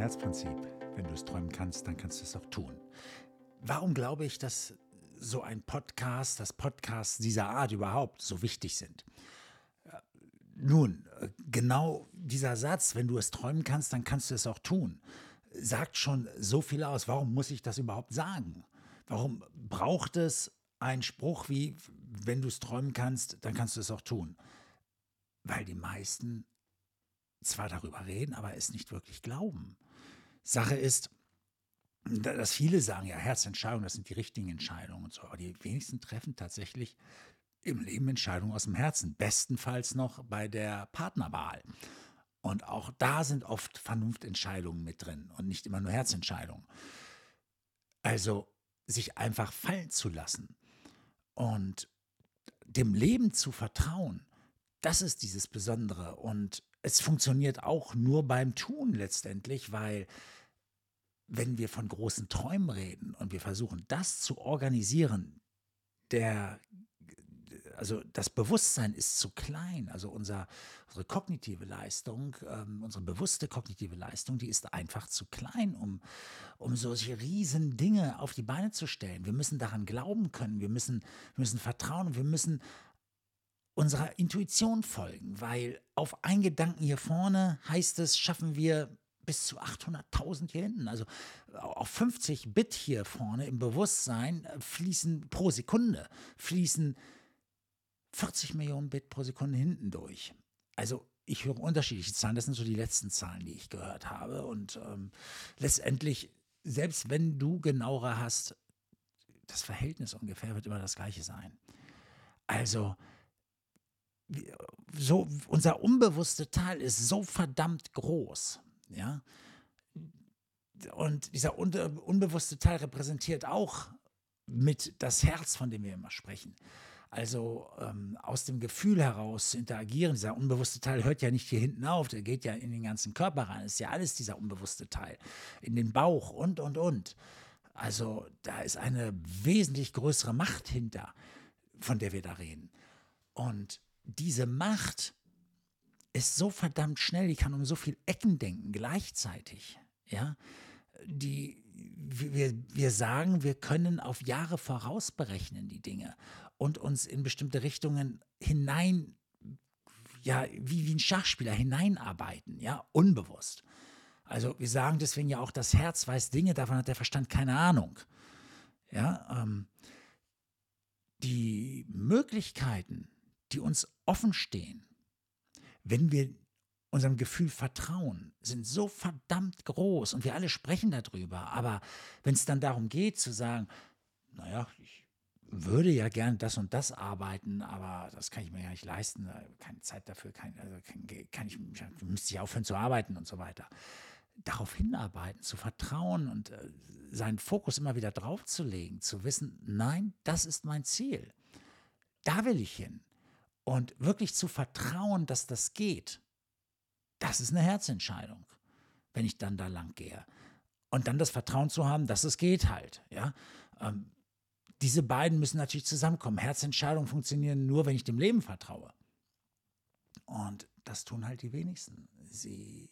Herzprinzip. Wenn du es träumen kannst, dann kannst du es auch tun. Warum glaube ich, dass so ein Podcast, dass Podcasts dieser Art überhaupt so wichtig sind? Nun, genau dieser Satz, wenn du es träumen kannst, dann kannst du es auch tun, sagt schon so viel aus. Warum muss ich das überhaupt sagen? Warum braucht es einen Spruch wie, wenn du es träumen kannst, dann kannst du es auch tun? Weil die meisten zwar darüber reden, aber es nicht wirklich glauben. Sache ist, dass viele sagen, ja, Herzentscheidungen, das sind die richtigen Entscheidungen und so, aber die wenigsten treffen tatsächlich im Leben Entscheidungen aus dem Herzen, bestenfalls noch bei der Partnerwahl. Und auch da sind oft Vernunftentscheidungen mit drin und nicht immer nur Herzentscheidungen. Also sich einfach fallen zu lassen und dem Leben zu vertrauen, das ist dieses Besondere. Und es funktioniert auch nur beim Tun letztendlich, weil wenn wir von großen Träumen reden und wir versuchen, das zu organisieren, der, also das Bewusstsein ist zu klein, also unser, unsere kognitive Leistung, ähm, unsere bewusste kognitive Leistung, die ist einfach zu klein, um, um solche riesen Dinge auf die Beine zu stellen. Wir müssen daran glauben können, wir müssen, wir müssen vertrauen, wir müssen unserer Intuition folgen, weil auf einen Gedanken hier vorne heißt es, schaffen wir bis zu 800.000 hier hinten. Also auf 50 Bit hier vorne im Bewusstsein äh, fließen pro Sekunde, fließen 40 Millionen Bit pro Sekunde hinten durch. Also ich höre unterschiedliche Zahlen, das sind so die letzten Zahlen, die ich gehört habe. Und ähm, letztendlich, selbst wenn du genauere hast, das Verhältnis ungefähr wird immer das gleiche sein. Also so, unser unbewusster Teil ist so verdammt groß, ja. Und dieser unbewusste Teil repräsentiert auch mit das Herz, von dem wir immer sprechen. Also ähm, aus dem Gefühl heraus zu interagieren. Dieser unbewusste Teil hört ja nicht hier hinten auf, der geht ja in den ganzen Körper rein. Ist ja alles dieser unbewusste Teil. In den Bauch und, und, und. Also da ist eine wesentlich größere Macht hinter, von der wir da reden. Und diese Macht ist so verdammt schnell, die kann um so viele Ecken denken gleichzeitig. Ja, die, wir, wir sagen, wir können auf Jahre voraus berechnen die Dinge und uns in bestimmte Richtungen hinein, ja, wie, wie ein Schachspieler hineinarbeiten, ja, unbewusst. Also wir sagen deswegen ja auch, das Herz weiß Dinge, davon hat der Verstand keine Ahnung. Ja, ähm, die Möglichkeiten, die uns offen stehen, wenn wir unserem Gefühl vertrauen, sind so verdammt groß und wir alle sprechen darüber. Aber wenn es dann darum geht zu sagen, naja, ich würde ja gern das und das arbeiten, aber das kann ich mir ja nicht leisten, keine Zeit dafür, kein, also kann, kann ich, müsste ich aufhören zu arbeiten und so weiter. Darauf hinarbeiten, zu vertrauen und äh, seinen Fokus immer wieder drauf zu legen, zu wissen, nein, das ist mein Ziel. Da will ich hin. Und wirklich zu vertrauen, dass das geht, das ist eine Herzentscheidung, wenn ich dann da lang gehe. Und dann das Vertrauen zu haben, dass es geht halt. Ja? Ähm, diese beiden müssen natürlich zusammenkommen. Herzentscheidungen funktionieren nur, wenn ich dem Leben vertraue. Und das tun halt die wenigsten. Sie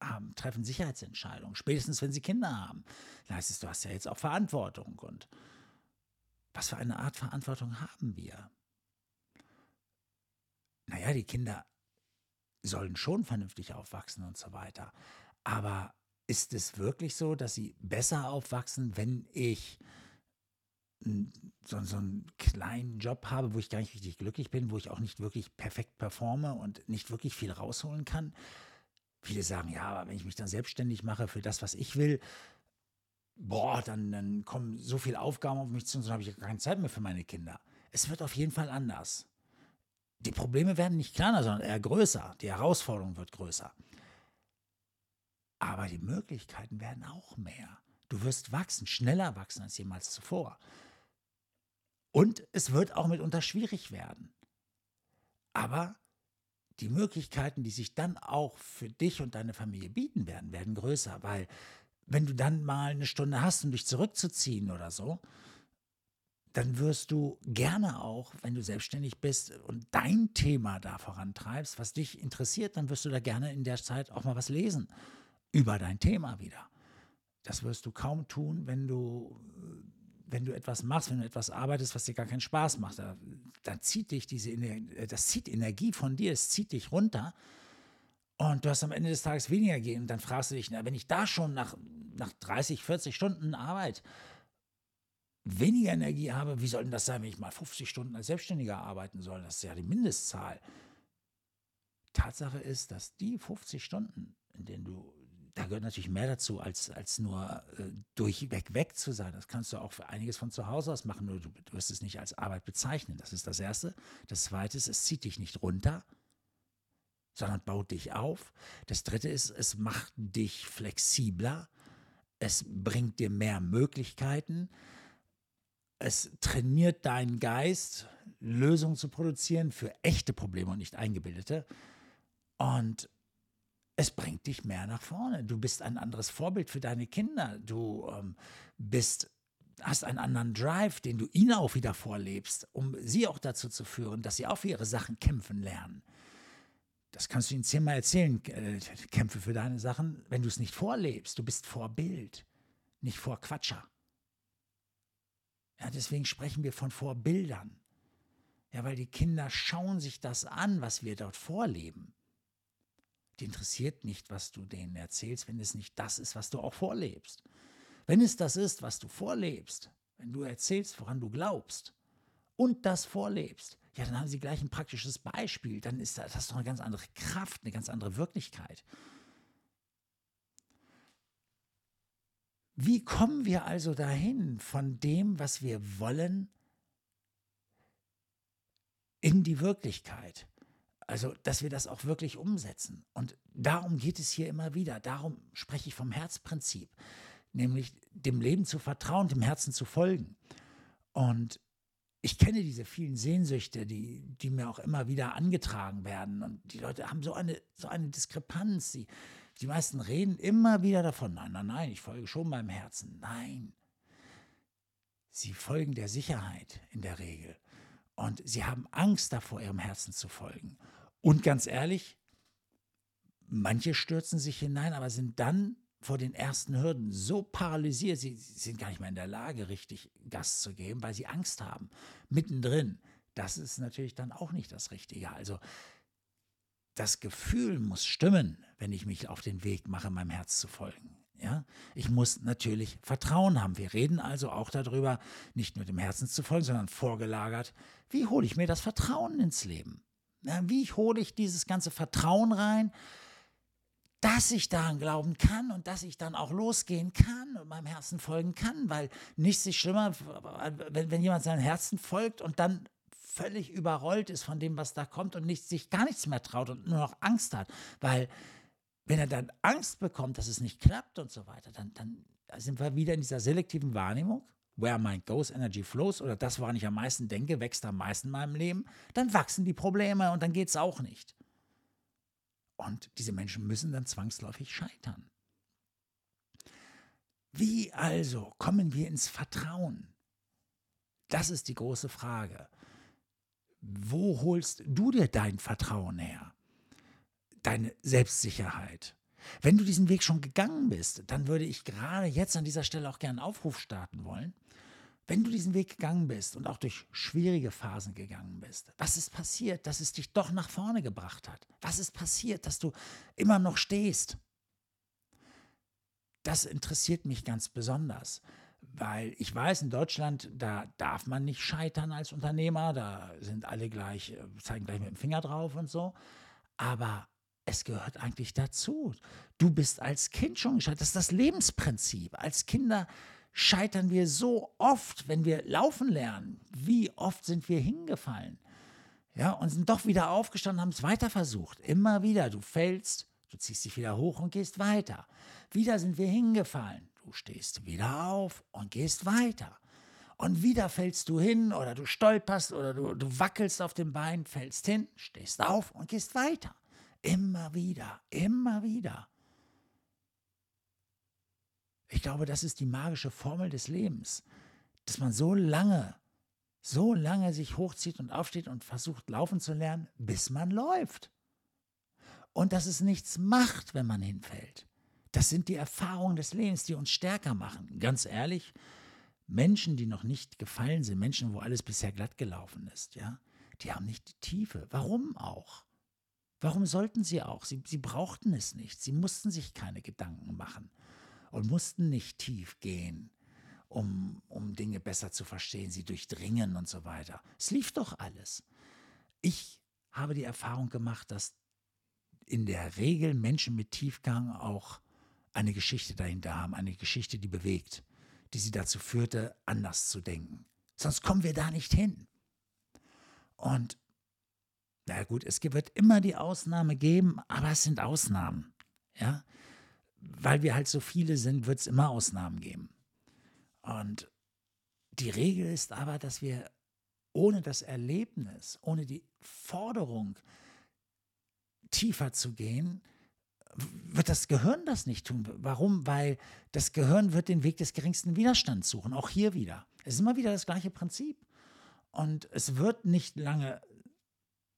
haben, treffen Sicherheitsentscheidungen, spätestens wenn sie Kinder haben. Da heißt es, du hast ja jetzt auch Verantwortung. Und was für eine Art Verantwortung haben wir? Naja, die Kinder sollen schon vernünftig aufwachsen und so weiter. Aber ist es wirklich so, dass sie besser aufwachsen, wenn ich so, so einen kleinen Job habe, wo ich gar nicht richtig glücklich bin, wo ich auch nicht wirklich perfekt performe und nicht wirklich viel rausholen kann? Viele sagen, ja, aber wenn ich mich dann selbstständig mache für das, was ich will, boah, dann, dann kommen so viele Aufgaben auf mich zu und dann habe ich keine Zeit mehr für meine Kinder. Es wird auf jeden Fall anders die Probleme werden nicht kleiner, sondern eher größer. Die Herausforderung wird größer. Aber die Möglichkeiten werden auch mehr. Du wirst wachsen, schneller wachsen als jemals zuvor. Und es wird auch mitunter schwierig werden. Aber die Möglichkeiten, die sich dann auch für dich und deine Familie bieten werden, werden größer, weil wenn du dann mal eine Stunde hast, um dich zurückzuziehen oder so, dann wirst du gerne auch, wenn du selbstständig bist und dein Thema da vorantreibst, was dich interessiert, dann wirst du da gerne in der Zeit auch mal was lesen über dein Thema wieder. Das wirst du kaum tun, wenn du, wenn du etwas machst, wenn du etwas arbeitest, was dir gar keinen Spaß macht. Da, dann zieht dich diese Energie, das zieht Energie von dir, es zieht dich runter. Und du hast am Ende des Tages weniger gehen. Und dann fragst du dich, na, wenn ich da schon nach, nach 30, 40 Stunden Arbeit weniger Energie habe, wie soll denn das sein, wenn ich mal 50 Stunden als Selbstständiger arbeiten soll? Das ist ja die Mindestzahl. Tatsache ist, dass die 50 Stunden, in denen du, da gehört natürlich mehr dazu, als, als nur äh, durchweg weg zu sein. Das kannst du auch für einiges von zu Hause aus machen, nur du, du wirst es nicht als Arbeit bezeichnen. Das ist das Erste. Das Zweite ist, es zieht dich nicht runter, sondern baut dich auf. Das Dritte ist, es macht dich flexibler. Es bringt dir mehr Möglichkeiten. Es trainiert deinen Geist, Lösungen zu produzieren für echte Probleme und nicht eingebildete. Und es bringt dich mehr nach vorne. Du bist ein anderes Vorbild für deine Kinder. Du ähm, bist, hast einen anderen Drive, den du ihnen auch wieder vorlebst, um sie auch dazu zu führen, dass sie auch für ihre Sachen kämpfen lernen. Das kannst du ihnen zehnmal erzählen, äh, kämpfe für deine Sachen, wenn du es nicht vorlebst. Du bist Vorbild, nicht Vorquatscher. Ja, deswegen sprechen wir von Vorbildern. Ja, weil die Kinder schauen sich das an, was wir dort vorleben. Die interessiert nicht, was du denen erzählst, wenn es nicht das ist, was du auch vorlebst. Wenn es das ist, was du vorlebst, wenn du erzählst, woran du glaubst und das vorlebst, ja, dann haben sie gleich ein praktisches Beispiel. Dann ist das, doch eine ganz andere Kraft, eine ganz andere Wirklichkeit. Wie kommen wir also dahin von dem, was wir wollen, in die Wirklichkeit? Also, dass wir das auch wirklich umsetzen. Und darum geht es hier immer wieder. Darum spreche ich vom Herzprinzip, nämlich dem Leben zu vertrauen, dem Herzen zu folgen. Und ich kenne diese vielen Sehnsüchte, die, die mir auch immer wieder angetragen werden. Und die Leute haben so eine, so eine Diskrepanz. Die, die meisten reden immer wieder davon, nein, nein, nein, ich folge schon meinem Herzen. Nein. Sie folgen der Sicherheit in der Regel. Und sie haben Angst davor, ihrem Herzen zu folgen. Und ganz ehrlich, manche stürzen sich hinein, aber sind dann vor den ersten Hürden so paralysiert, sie, sind gar nicht mehr in der Lage, richtig Gas zu geben, weil sie Angst haben. Mittendrin. Das ist natürlich dann auch nicht das Richtige. Also das Gefühl muss stimmen, wenn ich mich auf den Weg mache, meinem Herz zu folgen. Ja, ich muss natürlich Vertrauen haben. Wir reden also auch darüber, nicht nur dem Herzen zu folgen, sondern vorgelagert, wie hole ich mir das Vertrauen ins Leben? Wie hole ich dieses ganze Vertrauen rein, dass ich daran glauben kann und dass ich dann auch losgehen kann und meinem Herzen folgen kann, weil nichts ist schlimmer, wenn, wenn jemand seinem Herzen folgt und dann völlig überrollt ist von dem, was da kommt und nicht, sich gar nichts mehr traut und nur noch Angst hat, weil wenn er dann Angst bekommt, dass es nicht klappt und so weiter, dann, dann sind wir wieder in dieser selektiven Wahrnehmung where mind goes, energy flows, oder das, woran ich am meisten denke, wächst am meisten in meinem Leben, dann wachsen die Probleme und dann geht es auch nicht. Und diese Menschen müssen dann zwangsläufig scheitern. Wie also kommen wir ins Vertrauen? Das ist die große Frage. Wo holst du dir dein Vertrauen her? Deine Selbstsicherheit? Wenn du diesen Weg schon gegangen bist, dann würde ich gerade jetzt an dieser Stelle auch gerne einen Aufruf starten wollen. Wenn du diesen Weg gegangen bist und auch durch schwierige Phasen gegangen bist, was ist passiert, dass es dich doch nach vorne gebracht hat? Was ist passiert, dass du immer noch stehst? Das interessiert mich ganz besonders, weil ich weiß, in Deutschland, da darf man nicht scheitern als Unternehmer, da sind alle gleich, äh, zeigen gleich mit dem Finger drauf und so. Aber es gehört eigentlich dazu. Du bist als Kind schon gescheitert. Das ist das Lebensprinzip. Als Kinder scheitern wir so oft, wenn wir laufen lernen. Wie oft sind wir hingefallen? Ja, und sind doch wieder aufgestanden, haben es weiter versucht. Immer wieder. Du fällst, du ziehst dich wieder hoch und gehst weiter. Wieder sind wir hingefallen. Du stehst wieder auf und gehst weiter. Und wieder fällst du hin oder du stolperst oder du, du wackelst auf dem Bein, fällst hin, stehst auf und gehst weiter. Immer wieder, immer wieder. Ich glaube, das ist die magische Formel des Lebens, dass man so lange, so lange sich hochzieht und aufsteht und versucht laufen zu lernen, bis man läuft. Und dass es nichts macht, wenn man hinfällt. Das sind die Erfahrungen des Lebens, die uns stärker machen. Ganz ehrlich, Menschen, die noch nicht gefallen sind, Menschen, wo alles bisher glatt gelaufen ist, ja, die haben nicht die Tiefe. Warum auch? Warum sollten sie auch? Sie, sie brauchten es nicht. Sie mussten sich keine Gedanken machen und mussten nicht tief gehen, um, um Dinge besser zu verstehen, sie durchdringen und so weiter. Es lief doch alles. Ich habe die Erfahrung gemacht, dass in der Regel Menschen mit Tiefgang auch eine Geschichte dahinter haben, eine Geschichte, die bewegt, die sie dazu führte, anders zu denken. Sonst kommen wir da nicht hin. Und na gut, es wird immer die Ausnahme geben, aber es sind Ausnahmen. Ja, weil wir halt so viele sind, wird es immer Ausnahmen geben. Und die Regel ist aber, dass wir ohne das Erlebnis, ohne die Forderung, tiefer zu gehen, wird das Gehirn das nicht tun. Warum? Weil das Gehirn wird den Weg des geringsten Widerstands suchen, auch hier wieder. Es ist immer wieder das gleiche Prinzip. Und es wird nicht lange,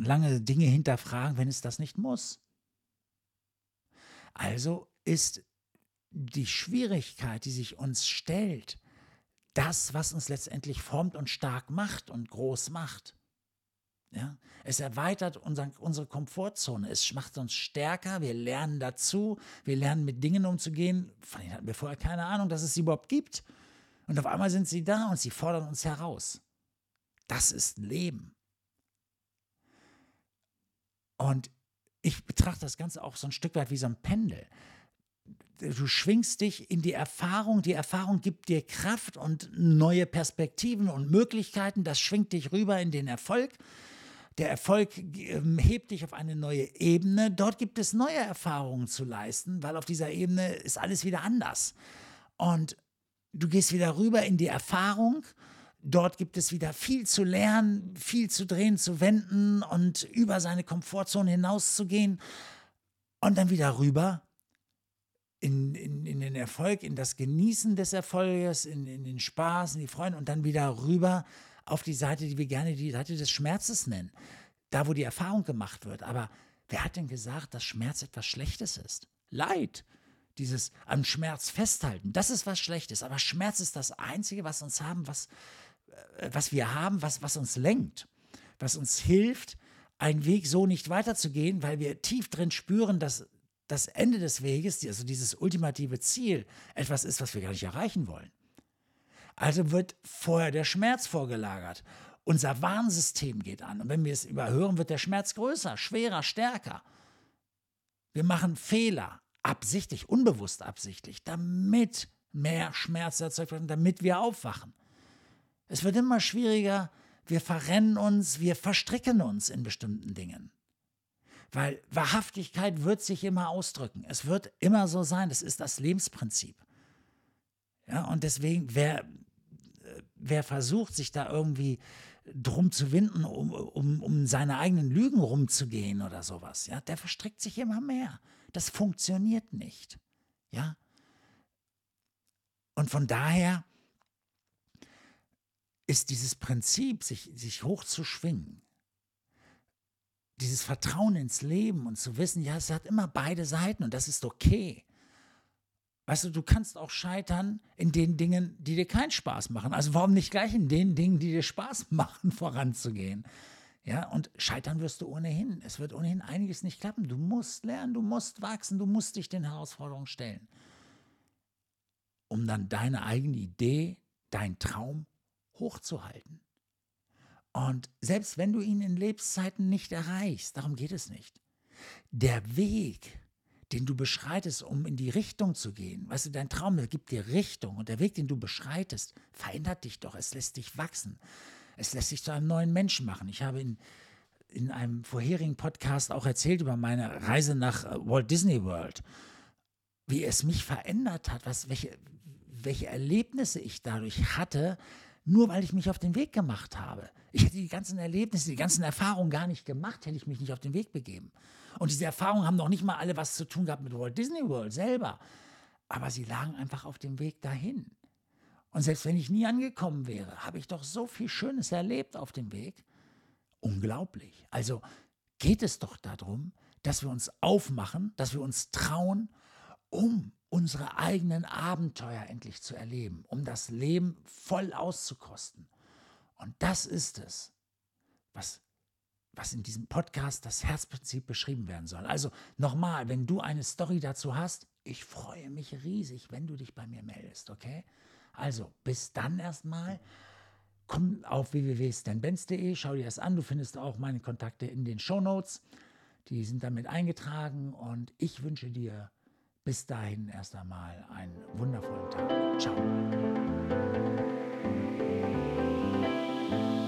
lange Dinge hinterfragen, wenn es das nicht muss. Also ist die Schwierigkeit, die sich uns stellt, das, was uns letztendlich formt und stark macht und groß macht. Ja? Es erweitert unseren, unsere Komfortzone, es macht uns stärker, wir lernen dazu, wir lernen mit Dingen umzugehen, von denen hatten wir vorher keine Ahnung, dass es sie überhaupt gibt. Und auf einmal sind sie da und sie fordern uns heraus. Das ist Leben. Und ich betrachte das Ganze auch so ein Stück weit wie so ein Pendel du schwingst dich in die Erfahrung, die Erfahrung gibt dir Kraft und neue Perspektiven und Möglichkeiten, das schwingt dich rüber in den Erfolg. Der Erfolg ähm, hebt dich auf eine neue Ebene. Dort gibt es neue Erfahrungen zu leisten, weil auf dieser Ebene ist alles wieder anders. Und du gehst wieder rüber in die Erfahrung. Dort gibt es wieder viel zu lernen, viel zu drehen, zu wenden und über seine Komfortzone hinauszugehen. Und dann wieder rüber in, in, in den Erfolg, in das Genießen des Erfolges, in, in den Spaß, in die Freude und dann wieder rüber auf die Seite, die wir gerne die Seite des Schmerzes nennen. Da, wo die Erfahrung gemacht wird. Aber wer hat denn gesagt, dass Schmerz etwas Schlechtes ist? Leid. Dieses am Schmerz festhalten, das ist was Schlechtes. Aber Schmerz ist das Einzige, was uns haben, was, äh, was wir haben, was, was uns lenkt, was uns hilft, einen Weg so nicht weiterzugehen, weil wir tief drin spüren, dass das Ende des Weges, also dieses ultimative Ziel, etwas ist, was wir gar nicht erreichen wollen. Also wird vorher der Schmerz vorgelagert. Unser Warnsystem geht an. Und wenn wir es überhören, wird der Schmerz größer, schwerer, stärker. Wir machen Fehler, absichtlich, unbewusst absichtlich, damit mehr Schmerz erzeugt wird, damit wir aufwachen. Es wird immer schwieriger, wir verrennen uns, wir verstricken uns in bestimmten Dingen. Weil Wahrhaftigkeit wird sich immer ausdrücken. Es wird immer so sein. Das ist das Lebensprinzip. Ja, und deswegen, wer, wer versucht, sich da irgendwie drum zu winden, um, um, um seine eigenen Lügen rumzugehen oder sowas, ja, der verstrickt sich immer mehr. Das funktioniert nicht. Ja. Und von daher ist dieses Prinzip, sich, sich hochzuschwingen, dieses Vertrauen ins Leben und zu wissen, ja, es hat immer beide Seiten und das ist okay. Weißt du, du kannst auch scheitern in den Dingen, die dir keinen Spaß machen. Also warum nicht gleich in den Dingen, die dir Spaß machen, voranzugehen? Ja, und scheitern wirst du ohnehin. Es wird ohnehin einiges nicht klappen. Du musst lernen, du musst wachsen, du musst dich den Herausforderungen stellen. Um dann deine eigene Idee, dein Traum hochzuhalten. Und selbst wenn du ihn in Lebenszeiten nicht erreichst, darum geht es nicht. Der Weg, den du beschreitest, um in die Richtung zu gehen, weißt du, dein Traum gibt dir Richtung und der Weg, den du beschreitest, verändert dich doch, es lässt dich wachsen. Es lässt dich zu einem neuen Menschen machen. Ich habe in, in einem vorherigen Podcast auch erzählt über meine Reise nach äh, Walt Disney World, wie es mich verändert hat, was, welche, welche Erlebnisse ich dadurch hatte, nur weil ich mich auf den Weg gemacht habe. Ich hätte die ganzen Erlebnisse, die ganzen Erfahrungen gar nicht gemacht, hätte ich mich nicht auf den Weg begeben. Und diese Erfahrungen haben noch nicht mal alle was zu tun gehabt mit Walt Disney World selber. Aber sie lagen einfach auf dem Weg dahin. Und selbst wenn ich nie angekommen wäre, habe ich doch so viel Schönes erlebt auf dem Weg. Unglaublich. Also geht es doch darum, dass wir uns aufmachen, dass wir uns trauen, um unsere eigenen Abenteuer endlich zu erleben, um das Leben voll auszukosten. Und das ist es, was, was in diesem Podcast das Herzprinzip beschrieben werden soll. Also nochmal, wenn du eine Story dazu hast, ich freue mich riesig, wenn du dich bei mir meldest, okay? Also bis dann erstmal. Komm auf www.stanbenz.de, schau dir das an. Du findest auch meine Kontakte in den Show Notes. Die sind damit eingetragen und ich wünsche dir bis dahin erst einmal einen wundervollen Tag. Ciao.